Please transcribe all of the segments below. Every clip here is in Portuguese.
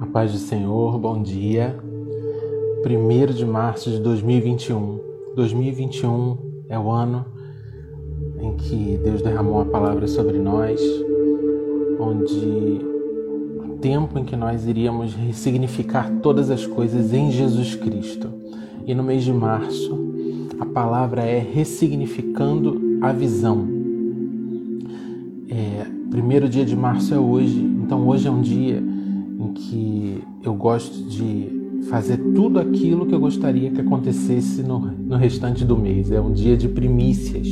A paz do Senhor, bom dia. 1 de março de 2021. 2021 é o ano em que Deus derramou a palavra sobre nós, onde o tempo em que nós iríamos ressignificar todas as coisas em Jesus Cristo. E no mês de março, a palavra é ressignificando a visão. É, primeiro dia de março é hoje, então hoje é um dia em que eu gosto de fazer tudo aquilo que eu gostaria que acontecesse no, no restante do mês. É um dia de primícias,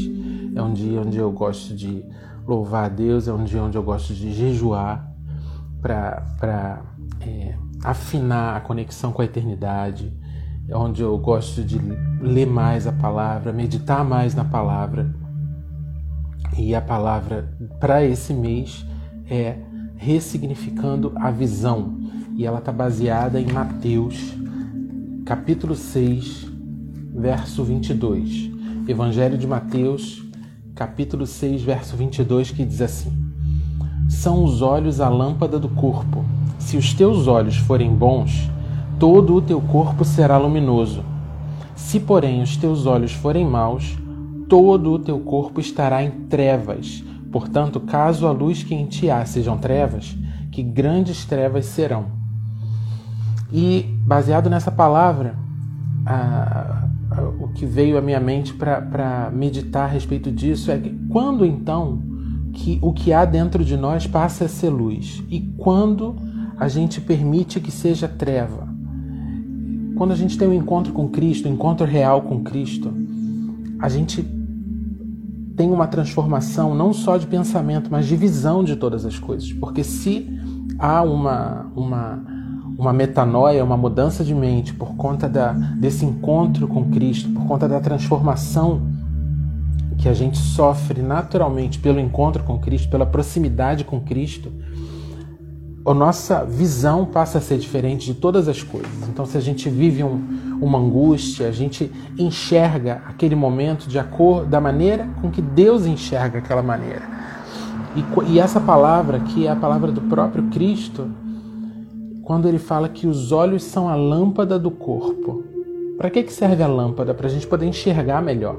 é um dia onde eu gosto de louvar a Deus, é um dia onde eu gosto de jejuar para é, afinar a conexão com a eternidade, é onde eu gosto de ler mais a palavra, meditar mais na palavra. E a palavra para esse mês é ressignificando a visão. E ela está baseada em Mateus, capítulo 6, verso 22. Evangelho de Mateus, capítulo 6, verso 22, que diz assim: São os olhos a lâmpada do corpo. Se os teus olhos forem bons, todo o teu corpo será luminoso. Se, porém, os teus olhos forem maus, todo o teu corpo estará em trevas. Portanto, caso a luz que em ti há sejam trevas, que grandes trevas serão. E baseado nessa palavra, a, a, o que veio à minha mente para meditar a respeito disso é que quando então que o que há dentro de nós passa a ser luz e quando a gente permite que seja treva. Quando a gente tem um encontro com Cristo, um encontro real com Cristo, a gente tem uma transformação não só de pensamento, mas de visão de todas as coisas. Porque se há uma, uma, uma metanoia, uma mudança de mente por conta da, desse encontro com Cristo, por conta da transformação que a gente sofre naturalmente pelo encontro com Cristo, pela proximidade com Cristo, a nossa visão passa a ser diferente de todas as coisas. Então, se a gente vive um, uma angústia, a gente enxerga aquele momento de acordo da maneira com que Deus enxerga aquela maneira. E, e essa palavra, que é a palavra do próprio Cristo, quando ele fala que os olhos são a lâmpada do corpo. Para que, que serve a lâmpada? Para a gente poder enxergar melhor.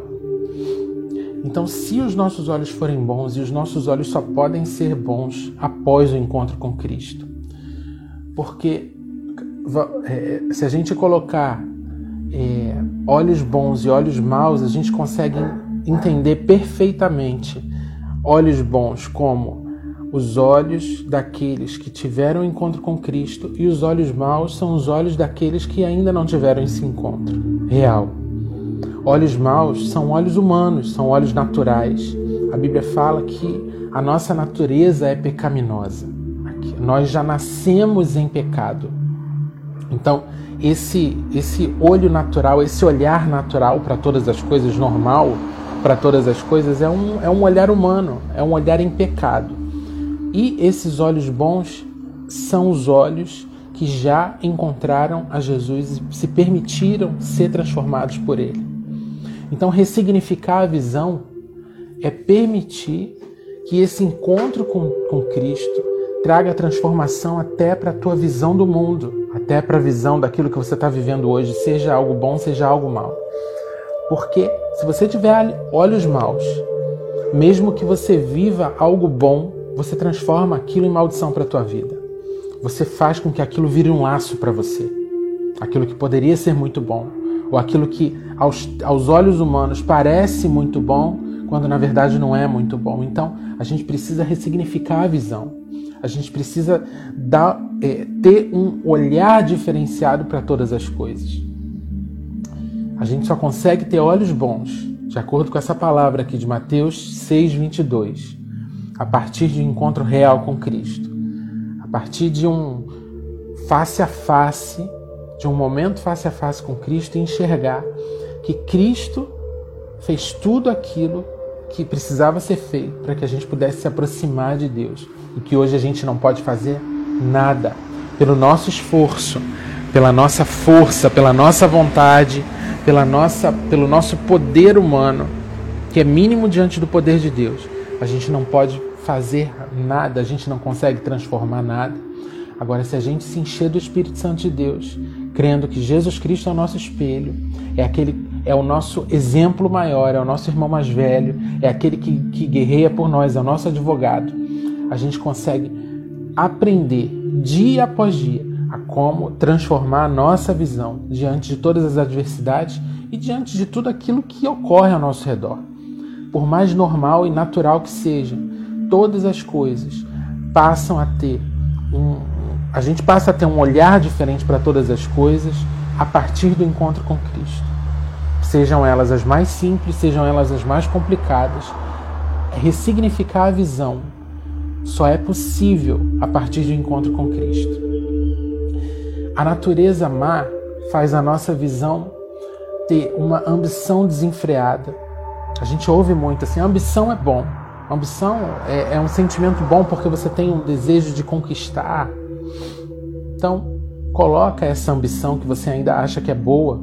Então, se os nossos olhos forem bons, e os nossos olhos só podem ser bons após o encontro com Cristo, porque é, se a gente colocar é, olhos bons e olhos maus, a gente consegue entender perfeitamente olhos bons como os olhos daqueles que tiveram encontro com Cristo e os olhos maus são os olhos daqueles que ainda não tiveram esse encontro real. Olhos maus são olhos humanos, são olhos naturais. A Bíblia fala que a nossa natureza é pecaminosa. Nós já nascemos em pecado. Então, esse esse olho natural, esse olhar natural para todas as coisas normal, para todas as coisas é um é um olhar humano, é um olhar em pecado. E esses olhos bons são os olhos que já encontraram a Jesus e se permitiram ser transformados por ele. Então, ressignificar a visão é permitir que esse encontro com, com Cristo traga transformação até para a tua visão do mundo, até para a visão daquilo que você está vivendo hoje, seja algo bom, seja algo mal. Porque se você tiver olhos maus, mesmo que você viva algo bom, você transforma aquilo em maldição para a tua vida. Você faz com que aquilo vire um laço para você. Aquilo que poderia ser muito bom, ou aquilo que aos, aos olhos humanos parece muito bom, quando na verdade não é muito bom. Então a gente precisa ressignificar a visão. A gente precisa dar, é, ter um olhar diferenciado para todas as coisas. A gente só consegue ter olhos bons, de acordo com essa palavra aqui de Mateus 6, 22, a partir de um encontro real com Cristo, a partir de um face a face de um momento face a face com Cristo e enxergar que Cristo fez tudo aquilo que precisava ser feito para que a gente pudesse se aproximar de Deus e que hoje a gente não pode fazer nada pelo nosso esforço, pela nossa força, pela nossa vontade, pela nossa, pelo nosso poder humano, que é mínimo diante do poder de Deus. A gente não pode fazer nada, a gente não consegue transformar nada Agora, se a gente se encher do Espírito Santo de Deus, crendo que Jesus Cristo é o nosso espelho, é aquele é o nosso exemplo maior, é o nosso irmão mais velho, é aquele que, que guerreia por nós, é o nosso advogado, a gente consegue aprender dia após dia a como transformar a nossa visão diante de todas as adversidades e diante de tudo aquilo que ocorre ao nosso redor. Por mais normal e natural que seja, todas as coisas passam a ter um, a gente passa a ter um olhar diferente para todas as coisas a partir do encontro com Cristo. Sejam elas as mais simples, sejam elas as mais complicadas, ressignificar a visão só é possível a partir do encontro com Cristo. A natureza má faz a nossa visão ter uma ambição desenfreada. A gente ouve muito assim: ambição é bom. Ambição é, é um sentimento bom porque você tem um desejo de conquistar. Então, coloca essa ambição que você ainda acha que é boa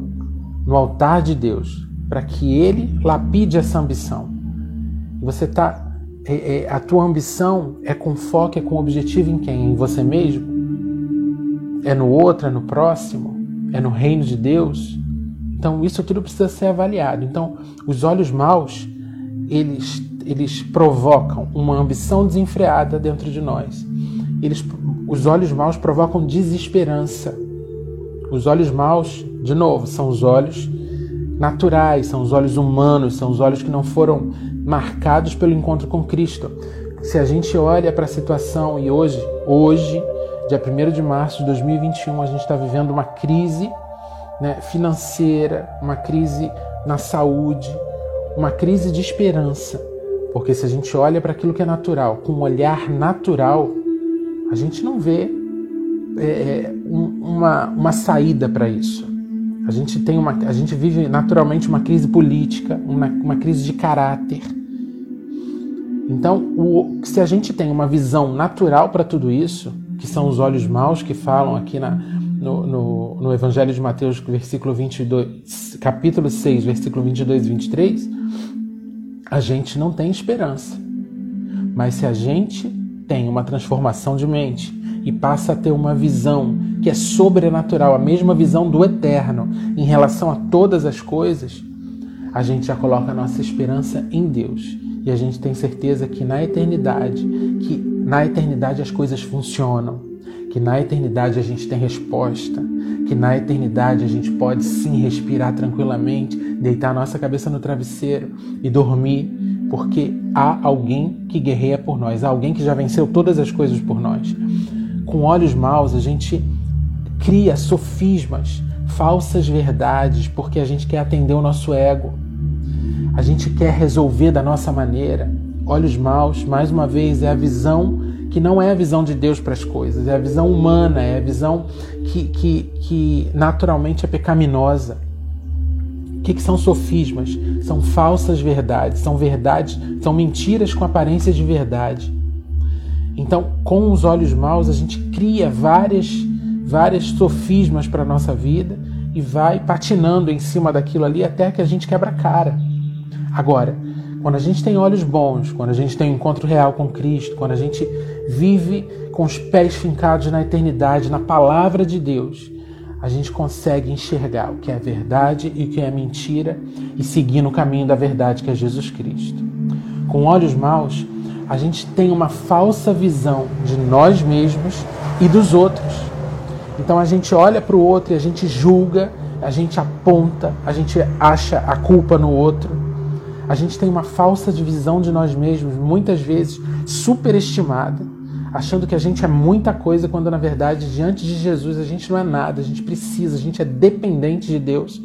no altar de Deus, para que Ele lapide essa ambição. Você tá, é, é, a tua ambição é com foco, é com objetivo em quem? Em você mesmo? É no outro, é no próximo? É no reino de Deus? Então isso tudo precisa ser avaliado. Então os olhos maus eles eles provocam uma ambição desenfreada dentro de nós. Eles, os olhos maus provocam desesperança. Os olhos maus, de novo, são os olhos naturais, são os olhos humanos, são os olhos que não foram marcados pelo encontro com Cristo. Se a gente olha para a situação e hoje, hoje, dia 1 de março de 2021, a gente está vivendo uma crise né, financeira, uma crise na saúde, uma crise de esperança. Porque se a gente olha para aquilo que é natural, com um olhar natural, a gente não vê é, é uma, uma saída para isso. A gente tem uma, a gente vive naturalmente uma crise política, uma, uma crise de caráter. Então, o, se a gente tem uma visão natural para tudo isso, que são os olhos maus que falam aqui na, no, no, no, Evangelho de Mateus, versículo 22, capítulo 6, versículo 22 e 23, a gente não tem esperança. Mas se a gente tem uma transformação de mente e passa a ter uma visão que é sobrenatural, a mesma visão do eterno em relação a todas as coisas, a gente já coloca a nossa esperança em Deus. E a gente tem certeza que na eternidade, que na eternidade as coisas funcionam, que na eternidade a gente tem resposta, que na eternidade a gente pode sim respirar tranquilamente, deitar a nossa cabeça no travesseiro e dormir, porque há alguém que guerreia por nós, há alguém que já venceu todas as coisas por nós. Com olhos maus, a gente cria sofismas, falsas verdades, porque a gente quer atender o nosso ego. A gente quer resolver da nossa maneira. Olhos maus, mais uma vez, é a visão que não é a visão de Deus para as coisas, é a visão humana, é a visão que, que, que naturalmente é pecaminosa. O que, que são sofismas? São falsas verdades, são verdades, são mentiras com aparência de verdade. Então, com os olhos maus, a gente cria várias várias sofismas para a nossa vida e vai patinando em cima daquilo ali até que a gente quebra a cara. Agora, quando a gente tem olhos bons, quando a gente tem um encontro real com Cristo, quando a gente vive com os pés fincados na eternidade, na palavra de Deus, a gente consegue enxergar o que é verdade e o que é mentira e seguir no caminho da verdade que é Jesus Cristo. Com olhos maus, a gente tem uma falsa visão de nós mesmos e dos outros. Então a gente olha para o outro e a gente julga, a gente aponta, a gente acha a culpa no outro. A gente tem uma falsa divisão de nós mesmos, muitas vezes superestimada, achando que a gente é muita coisa, quando na verdade, diante de Jesus, a gente não é nada, a gente precisa, a gente é dependente de Deus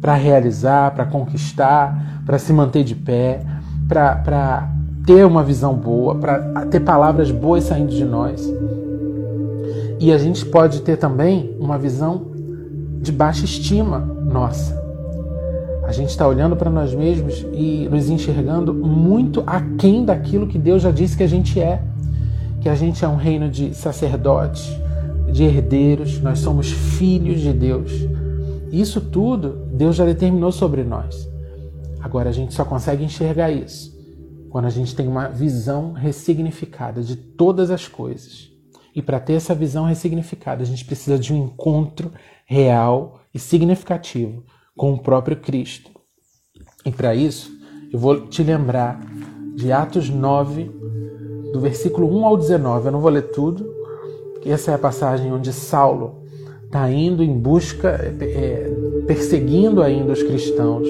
para realizar, para conquistar, para se manter de pé, para ter uma visão boa, para ter palavras boas saindo de nós. E a gente pode ter também uma visão de baixa estima nossa. A gente está olhando para nós mesmos e nos enxergando muito aquém daquilo que Deus já disse que a gente é. Que a gente é um reino de sacerdotes, de herdeiros, nós somos filhos de Deus. Isso tudo Deus já determinou sobre nós. Agora a gente só consegue enxergar isso quando a gente tem uma visão ressignificada de todas as coisas E para ter essa visão ressignificada, a gente precisa de um encontro real e significativo com o próprio Cristo. E para isso, eu vou te lembrar de Atos 9, do versículo 1 ao 19. Eu não vou ler tudo, essa é a passagem onde Saulo está indo em busca, é, perseguindo ainda os cristãos,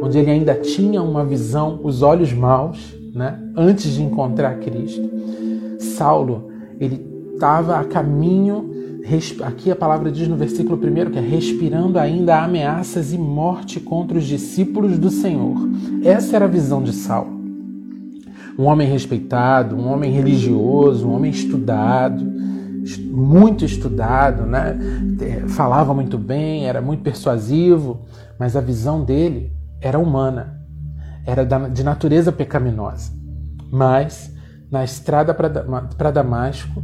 onde ele ainda tinha uma visão, os olhos maus, né, antes de encontrar Cristo. Saulo, ele estava a caminho, aqui a palavra diz no versículo 1 que é respirando ainda ameaças e morte contra os discípulos do Senhor. Essa era a visão de Saulo. Um homem respeitado, um homem religioso, um homem estudado, muito estudado, né? falava muito bem, era muito persuasivo, mas a visão dele era humana, era de natureza pecaminosa. Mas na estrada para Damasco,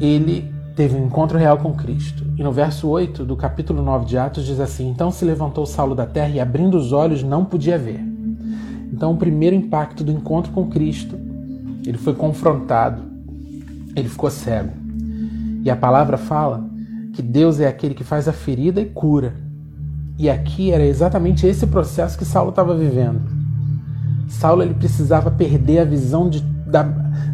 ele teve um encontro real com Cristo. E no verso 8 do capítulo 9 de Atos diz assim: Então se levantou Saulo da terra e abrindo os olhos não podia ver. Então, o primeiro impacto do encontro com Cristo, ele foi confrontado, ele ficou cego. E a palavra fala que Deus é aquele que faz a ferida e cura. E aqui era exatamente esse processo que Saulo estava vivendo. Saulo ele precisava perder a visão de, da,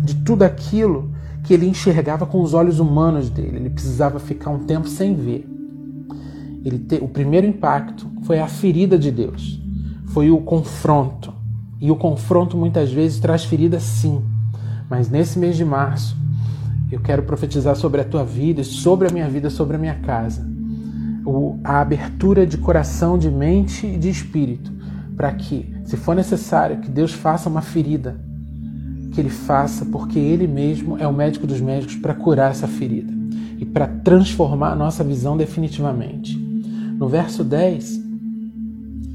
de tudo aquilo que ele enxergava com os olhos humanos dele. Ele precisava ficar um tempo sem ver. Te, o primeiro impacto foi a ferida de Deus, foi o confronto. E o confronto muitas vezes traz ferida, sim. Mas nesse mês de março, eu quero profetizar sobre a tua vida, sobre a minha vida, sobre a minha casa. O, a abertura de coração, de mente e de espírito, para que, se for necessário, que Deus faça uma ferida que ele faça, porque ele mesmo é o médico dos médicos para curar essa ferida e para transformar a nossa visão definitivamente. No verso 10,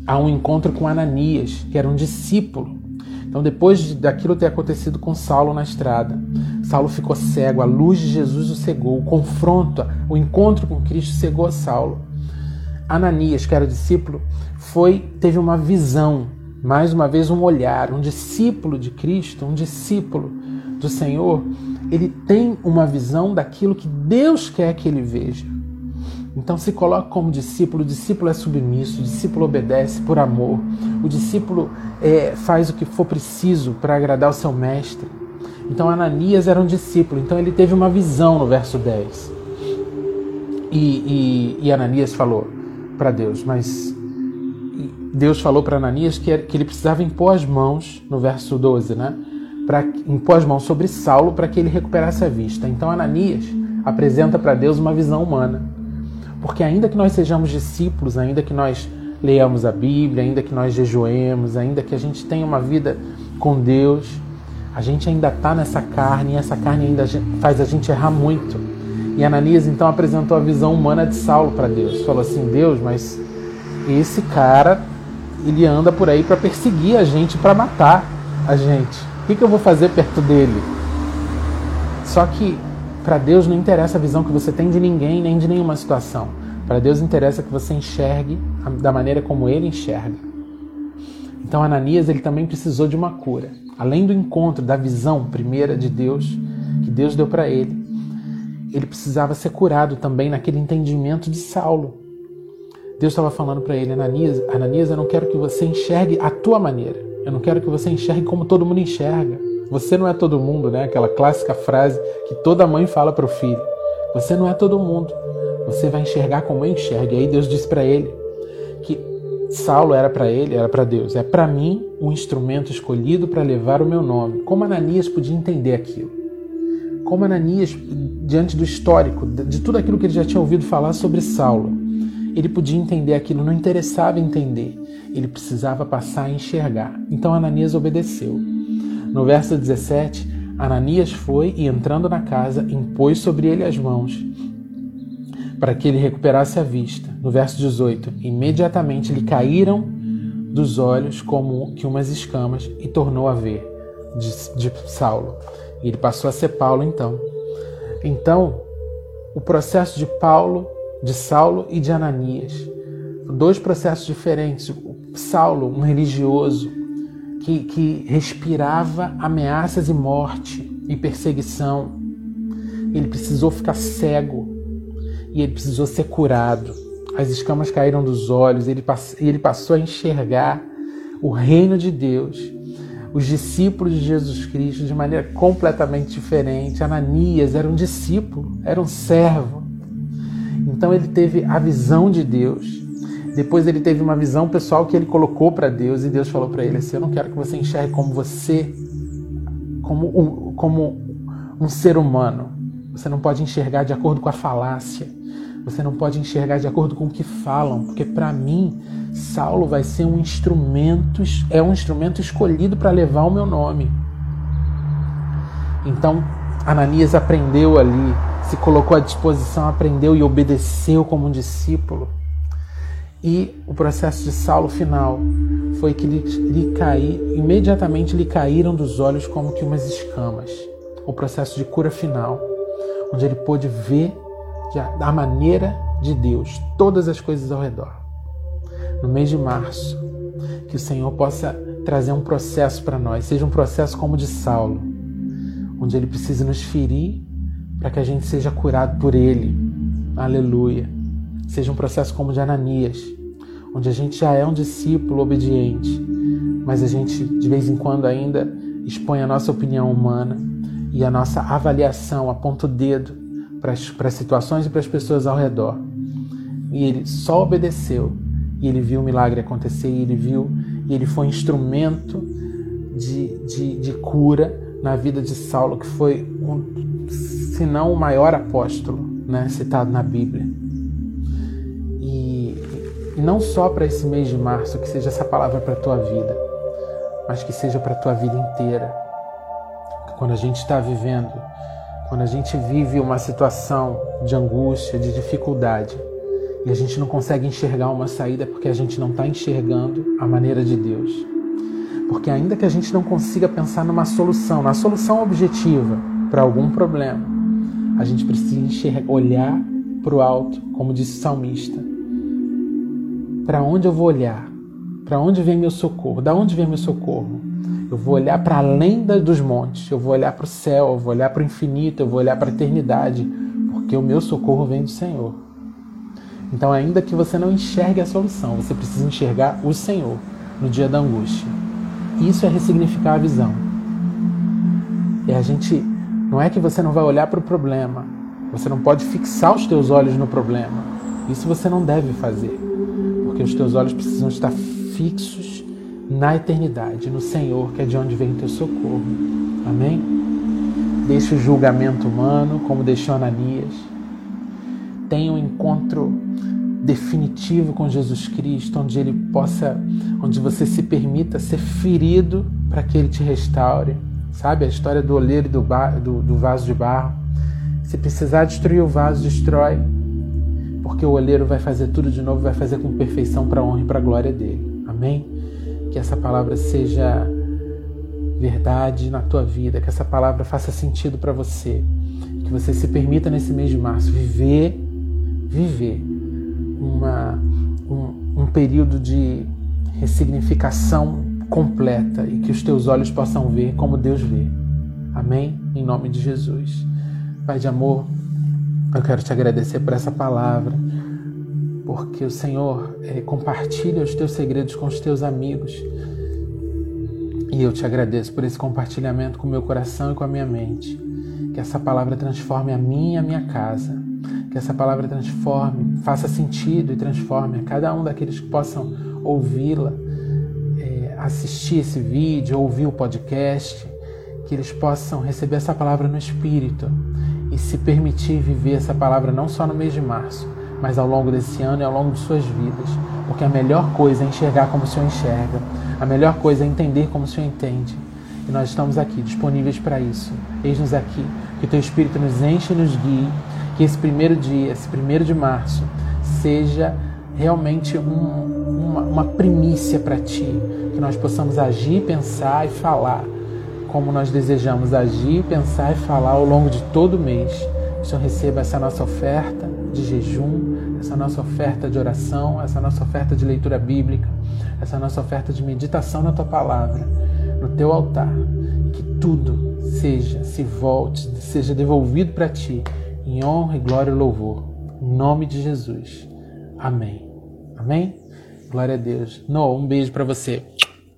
há um encontro com Ananias, que era um discípulo. Então, depois daquilo ter acontecido com Saulo na estrada, Saulo ficou cego, a luz de Jesus o cegou, o confronto, o encontro com Cristo cegou Saulo. Ananias, que era discípulo, foi teve uma visão mais uma vez um olhar, um discípulo de Cristo, um discípulo do Senhor, ele tem uma visão daquilo que Deus quer que ele veja. Então se coloca como discípulo, o discípulo é submisso, o discípulo obedece por amor, o discípulo é, faz o que for preciso para agradar o seu mestre. Então Ananias era um discípulo, então ele teve uma visão no verso 10. E, e, e Ananias falou para Deus, mas Deus falou para Ananias que, que ele precisava impor as mãos, no verso 12, né? Para impor as mãos sobre Saulo para que ele recuperasse a vista. Então Ananias apresenta para Deus uma visão humana. Porque ainda que nós sejamos discípulos, ainda que nós leiamos a Bíblia, ainda que nós jejuemos, ainda que a gente tenha uma vida com Deus, a gente ainda está nessa carne e essa carne ainda faz a gente errar muito. E Ananias então apresentou a visão humana de Saulo para Deus. Falou assim: Deus, mas esse cara ele anda por aí para perseguir a gente, para matar a gente. O que, que eu vou fazer perto dele? Só que para Deus não interessa a visão que você tem de ninguém, nem de nenhuma situação. Para Deus interessa que você enxergue da maneira como ele enxerga. Então Ananias ele também precisou de uma cura. Além do encontro da visão primeira de Deus, que Deus deu para ele, ele precisava ser curado também naquele entendimento de Saulo. Deus estava falando para ele, Ananias, Ananias, eu não quero que você enxergue a tua maneira. Eu não quero que você enxergue como todo mundo enxerga. Você não é todo mundo, né? Aquela clássica frase que toda mãe fala para o filho. Você não é todo mundo. Você vai enxergar como eu enxergo. E aí Deus disse para ele que Saulo era para ele, era para Deus. É para mim um instrumento escolhido para levar o meu nome. Como Ananias podia entender aquilo? Como Ananias, diante do histórico, de tudo aquilo que ele já tinha ouvido falar sobre Saulo, ele podia entender aquilo, não interessava entender. Ele precisava passar a enxergar. Então Ananias obedeceu. No verso 17, Ananias foi e, entrando na casa, impôs sobre ele as mãos para que ele recuperasse a vista. No verso 18, imediatamente lhe caíram dos olhos como que umas escamas e tornou a ver de, de Saulo. E ele passou a ser Paulo então. Então, o processo de Paulo de Saulo e de Ananias. Dois processos diferentes. Saulo, um religioso que, que respirava ameaças e morte e perseguição. ele precisou ficar cego e ele precisou ser curado. As escamas caíram dos olhos ele, ele passou a enxergar o reino de Deus, os discípulos de Jesus Cristo de maneira completamente diferente. Ananias era um discípulo, era um servo. Então ele teve a visão de Deus. Depois ele teve uma visão pessoal que ele colocou para Deus e Deus falou para ele assim: Eu não quero que você enxergue como você, como um, como um ser humano. Você não pode enxergar de acordo com a falácia. Você não pode enxergar de acordo com o que falam, porque para mim Saulo vai ser um instrumento, é um instrumento escolhido para levar o meu nome. Então, Ananias aprendeu ali, se colocou à disposição, aprendeu e obedeceu como um discípulo. E o processo de Saulo final foi que lhe, lhe caí, imediatamente lhe caíram dos olhos como que umas escamas. O processo de cura final, onde ele pôde ver da maneira de Deus todas as coisas ao redor. No mês de março, que o Senhor possa trazer um processo para nós, seja um processo como o de Saulo, onde ele precisa nos ferir para que a gente seja curado por ele. Aleluia seja um processo como o de Ananias, onde a gente já é um discípulo obediente, mas a gente de vez em quando ainda expõe a nossa opinião humana e a nossa avaliação, aponta o dedo para as, para as situações e para as pessoas ao redor. E ele só obedeceu e ele viu o milagre acontecer e ele viu e ele foi instrumento de, de, de cura na vida de Saulo, que foi, um, se não o maior apóstolo né, citado na Bíblia. E não só para esse mês de março, que seja essa palavra para a tua vida, mas que seja para a tua vida inteira. Quando a gente está vivendo, quando a gente vive uma situação de angústia, de dificuldade, e a gente não consegue enxergar uma saída porque a gente não está enxergando a maneira de Deus. Porque ainda que a gente não consiga pensar numa solução, na solução objetiva para algum problema, a gente precisa enxergar, olhar para o alto, como disse o salmista, para onde eu vou olhar? Para onde vem meu socorro? Da onde vem meu socorro? Eu vou olhar para além dos montes, eu vou olhar para o céu, eu vou olhar para o infinito, eu vou olhar para a eternidade, porque o meu socorro vem do Senhor. Então, ainda que você não enxergue a solução, você precisa enxergar o Senhor no dia da angústia. Isso é ressignificar a visão. E a gente não é que você não vai olhar para o problema, você não pode fixar os teus olhos no problema. Isso você não deve fazer porque os teus olhos precisam estar fixos na eternidade, no Senhor, que é de onde vem o teu socorro. Amém? Deixe o julgamento humano, como deixou Ananias. Tenha um encontro definitivo com Jesus Cristo, onde ele possa, onde você se permita ser ferido para que ele te restaure. Sabe a história do oleiro do, do, do vaso de barro? Se precisar destruir o vaso, destrói porque o olheiro vai fazer tudo de novo, vai fazer com perfeição para a honra e para a glória dele. Amém? Que essa palavra seja verdade na tua vida, que essa palavra faça sentido para você, que você se permita nesse mês de março viver, viver uma, um, um período de ressignificação completa e que os teus olhos possam ver como Deus vê. Amém? Em nome de Jesus. Pai de amor, eu quero te agradecer por essa palavra, porque o Senhor é, compartilha os teus segredos com os teus amigos. E eu te agradeço por esse compartilhamento com o meu coração e com a minha mente. Que essa palavra transforme a mim e a minha casa. Que essa palavra transforme, faça sentido e transforme a cada um daqueles que possam ouvi-la, assistir esse vídeo, ouvir o podcast. Que eles possam receber essa palavra no Espírito e se permitir viver essa palavra não só no mês de março, mas ao longo desse ano e ao longo de suas vidas. Porque a melhor coisa é enxergar como o Senhor enxerga, a melhor coisa é entender como o Senhor entende. E nós estamos aqui, disponíveis para isso. Eis-nos aqui, que o Teu Espírito nos enche e nos guie, que esse primeiro dia, esse primeiro de março, seja realmente um, uma, uma primícia para Ti, que nós possamos agir, pensar e falar como nós desejamos agir, pensar e falar ao longo de todo o mês. O Senhor receba essa nossa oferta de jejum, essa nossa oferta de oração, essa nossa oferta de leitura bíblica, essa nossa oferta de meditação na tua palavra, no teu altar. Que tudo seja, se volte, seja devolvido para ti, em honra, glória e louvor. Em nome de Jesus. Amém. Amém? Glória a Deus. Noah, um beijo para você.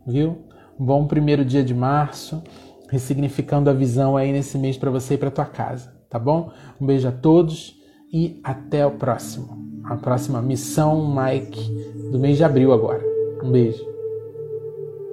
Viu? Um bom primeiro dia de março, ressignificando a visão aí nesse mês para você e para tua casa, tá bom? Um beijo a todos e até o próximo. A próxima missão Mike do mês de abril agora. Um beijo.